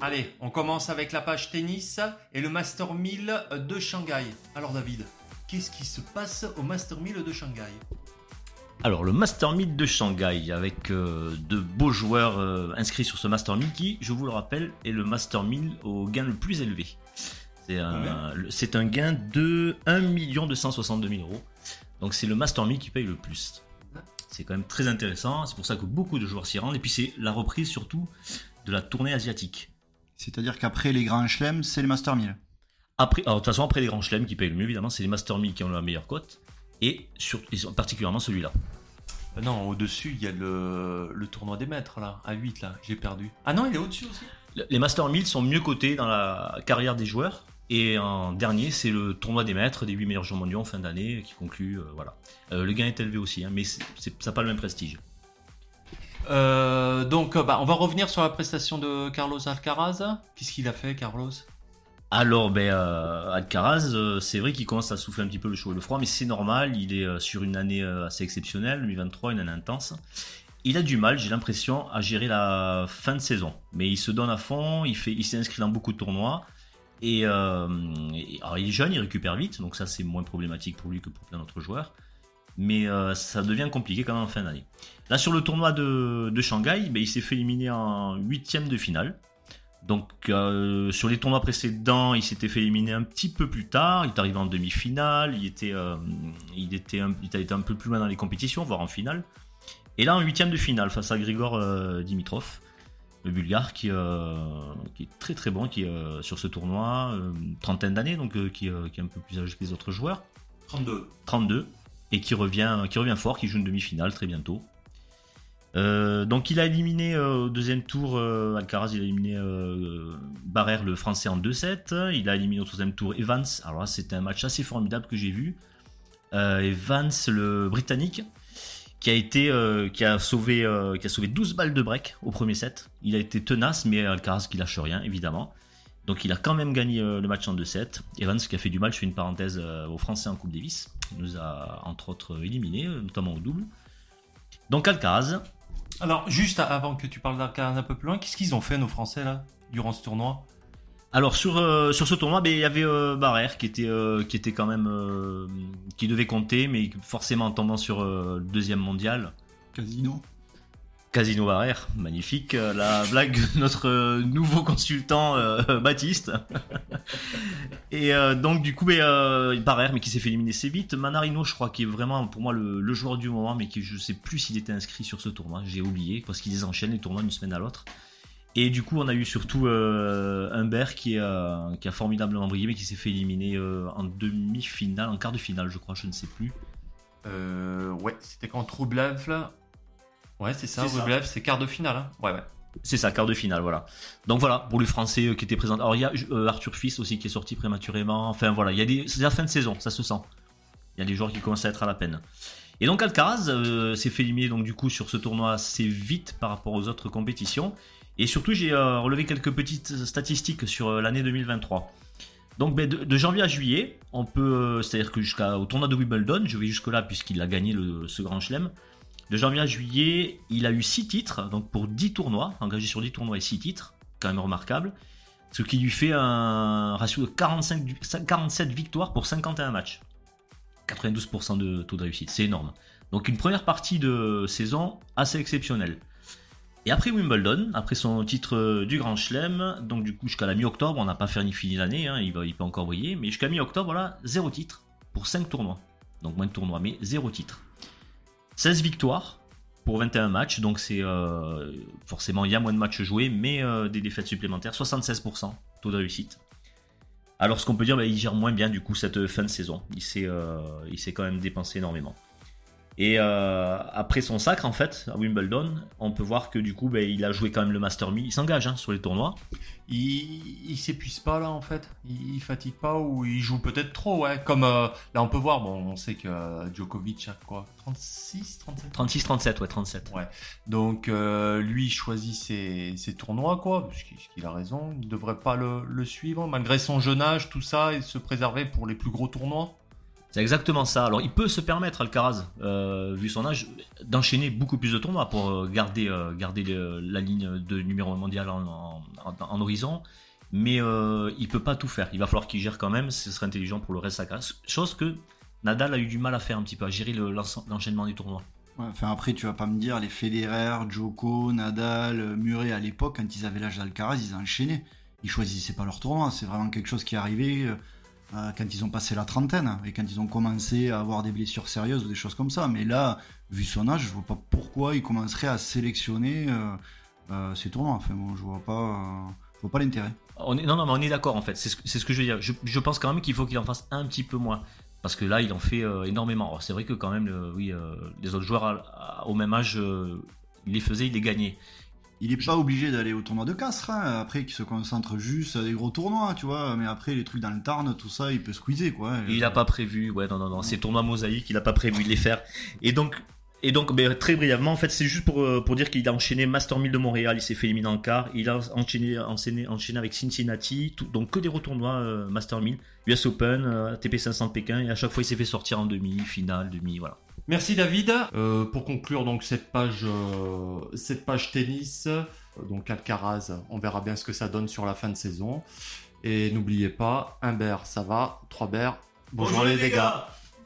Allez, on commence avec la page tennis et le Master 1000 de Shanghai. Alors David, qu'est-ce qui se passe au Master 1000 de Shanghai? Alors le Master 1000 de Shanghai avec euh, de beaux joueurs euh, inscrits sur ce Master 1000 qui, je vous le rappelle, est le Master 1000 au gain le plus élevé. C'est un, un gain de 1 262 000 euros. Donc c'est le Master 1000 qui paye le plus. C'est quand même très intéressant, c'est pour ça que beaucoup de joueurs s'y rendent. Et puis c'est la reprise surtout de la tournée asiatique. C'est-à-dire qu'après les grands chelems, c'est le Master 1000. Après, alors, de toute façon, après les grands chelems qui payent le mieux, évidemment, c'est les Master 1000 qui ont la meilleure cote. Et, sur, et particulièrement celui-là. Euh, Non, au-dessus, il y a le, le tournoi des maîtres, là, à 8, là, j'ai perdu. Ah non, il est au-dessus aussi Les Master 1000 sont mieux cotés dans la carrière des joueurs. Et en dernier, c'est le tournoi des maîtres, des 8 meilleurs joueurs mondiaux en fin d'année, qui conclut. euh, voilà. Euh, le gain est élevé aussi, hein, mais c'est- c'est- ça n'a pas le même prestige. Euh, donc, euh, bah, on va revenir sur la prestation de Carlos Alcaraz. Qu'est-ce qu'il a fait, Carlos? Alors, ben, euh, Alcaraz, euh, c'est vrai qu'il commence à souffler un petit peu le chaud et le froid, mais c'est normal. Il est euh, sur une année euh, assez exceptionnelle, 2023, une année intense. Il a du mal, j'ai l'impression, à gérer la fin de saison. Mais il se donne à fond, il, fait, dans beaucoup de tournois. Et, euh, et- alors il est jeune, il récupère vite, donc ça c'est moins problématique pour lui que pour plein d'autres joueurs. Mais euh, ça devient compliqué quand même en fin d'année. Là sur le tournoi de, de Shanghai, ben, il s'est fait éliminer en huitième de finale. Donc euh, sur les tournois précédents, il s'était fait éliminer un petit peu plus tard. Il est arrivé en demi-finale. Il était, euh, il était, un, il a été un peu plus loin dans les compétitions, voire en finale. Et là en huitième de finale face à Grigor Dimitrov, le Bulgare, qui, qui est très très bon, qui sur ce tournoi, trentaine d'années, donc qui, qui est un peu plus âgé que les autres joueurs. 32. 32 et qui revient, qui revient fort, qui joue une demi-finale très bientôt. Euh, donc il a éliminé euh, au deuxième tour, euh, Alcaraz il a éliminé Barrère le français en 2-7, il a éliminé au troisième tour Evans, alors là c'était un match assez formidable que j'ai vu. Evans le britannique qui a été qui a sauvé qui a sauvé 12 balles de break au premier set. Il a été tenace mais Alcaraz qui lâche rien évidemment. Donc il a quand même gagné euh, le match en 2-7. Evans qui a fait du mal, je fais une parenthèse euh, aux Français en Coupe Davis. Il nous a entre autres éliminés, euh, notamment au double. Donc Alcaraz, Alors, juste avant que tu parles d'Alcaraz un peu plus loin, qu'est-ce qu'ils ont fait, nos Français, là, durant ce tournoi? Alors sur euh, sur ce tournoi, ben, il y avait euh, Barrère qui était euh, qui était quand même euh, qui devait compter, mais forcément en tombant sur euh, le deuxième mondial, Casino. Casino Barrère, magnifique, euh, la blague de notre euh, nouveau consultant euh, Baptiste. Et donc du coup, ben, euh, mais qui s'est fait éliminer assez vite. Manarino, je crois, qui est vraiment pour moi le, joueur du moment, mais qui je sais plus s'il était inscrit sur ce tournoi, j'ai oublié parce qu'ils enchaînent les tournois d'une semaine à l'autre. Et du coup, on a eu surtout Humbert qui, a formidablement brillé, mais qui s'est fait éliminer en demi-finale, en quart de finale, je crois, je ne sais plus. Ouais, c'était quand Rublev, là Ouais, c'est ça, C'est quart de finale, hein Ouais, ouais. C'est ça, quart de finale, voilà. Donc voilà, pour les Français euh, qui étaient présents. Alors il y a euh, Arthur Fils aussi qui est sorti prématurément. Enfin voilà, il y a des, c'est la fin de saison, ça se sent. Il y a des joueurs qui commencent à être à la peine. Et donc Alcaraz euh, s'est fait éliminer donc du coup sur ce tournoi assez vite par rapport aux autres compétitions. Et surtout j'ai euh, relevé quelques petites statistiques sur l'année 2023. Donc ben, de, de janvier à juillet, on peut, c'est-à-dire que jusqu'au tournoi de Wimbledon, je vais jusque là puisqu'il a gagné le, ce grand chelem. De janvier à juillet, il a eu 6 titres, donc pour 10 tournois, engagé sur 10 tournois et 6 titres, quand même remarquable. Ce qui lui fait un ratio de 45, du- 47 victoires pour 51 matchs. 92% de taux de réussite, c'est énorme. Donc une première partie de saison assez exceptionnelle. Et après Wimbledon, après son titre euh, du Grand Chelem, donc du coup jusqu'à la mi-octobre, on n'a pas fait ni fini l'année, hein, il, peut encore briller, mais jusqu'à mi-octobre, voilà, 0 titre pour 5 tournois. Donc moins de tournois, mais 0 titre. 16 victoires pour 21 matchs, donc c'est euh, forcément il y a moins de matchs joués, mais euh, des défaites supplémentaires, 76% taux de réussite. Alors ce qu'on peut dire, bah, il gère moins bien du coup cette fin de saison. Il s'est, euh, il s'est quand même dépensé énormément. Et euh, après son sacre en fait à Wimbledon, on peut voir que du coup, bah, il a joué quand même le Master 1000. Il s'engage hein, sur les tournois. Il, il s'épuise pas, là, en fait il, il fatigue pas ou il joue peut-être trop, ouais. Comme, euh, là, on peut voir, bon, on sait que euh, Djokovic a quoi 36, 37 36-37, ouais 37. Ouais. Donc lui il choisit ses, ses tournois quoi, parce qu'il parce qu'il a raison, il devrait pas le, le suivre malgré son jeune âge, tout ça, et se préserver pour les plus gros tournois. C'est exactement ça. Alors il peut se permettre Alcaraz, euh, vu son âge, d'enchaîner beaucoup plus de tournois pour euh, garder, euh, la ligne de numéro 1 mondial en, horizon. Mais euh, il peut pas tout faire. Il va falloir qu'il gère quand même. Ce serait intelligent pour le reste de sa. Chose que Nadal a eu du mal à faire un petit peu, à gérer l'enchaînement des tournois. Enfin après, tu vas pas me dire, les Federer, Djoko, Nadal, Murray à l'époque, quand ils avaient l'âge d'Alcaraz, ils enchaînaient. Ils choisissaient pas leur tournoi. C'est vraiment quelque chose qui est arrivé euh, quand ils ont passé la trentaine et quand ils ont commencé à avoir des blessures sérieuses ou des choses comme ça. Mais là, vu son âge, je vois pas pourquoi il commencerait à sélectionner euh, euh, ces tournois. Enfin, bon, je vois pas, vois pas l'intérêt. Non, non, mais on est d'accord en fait. C'est ce, que- je veux dire. Je, pense quand même qu'il faut qu'il en fasse un petit peu moins. Parce que là, il en fait euh, énormément. C'est vrai que quand même, euh, les autres joueurs au même âge, il les faisait, il les gagnait. Il est pas obligé d'aller au tournoi de Castres, hein. après qu'il se concentre juste à des gros tournois, tu vois, mais après les trucs dans le Tarn, tout ça, il peut squeezer quoi. Il n'a pas prévu, ouais, non, non, non, ces tournois mosaïques, il n'a pas prévu de les faire. Et donc, et donc mais très brièvement, en fait, c'est juste pour, euh, pour dire qu'il a enchaîné Master 1000 de Montréal, il s'est fait éliminer en quart, il a enchaîné, enchaîné, enchaîné avec Cincinnati, donc que des retournois euh, Master 1000, US Open, euh, ATP 500 de Pékin, et à chaque fois il s'est fait sortir en demi, finale, demi, voilà. Merci David. Euh, pour conclure donc cette page, euh, cette page tennis, euh, donc Alcaraz, on verra bien ce que ça donne sur la fin de saison. Et n'oubliez pas, un bear ça va, trois bears. Bonjour, les dégâts.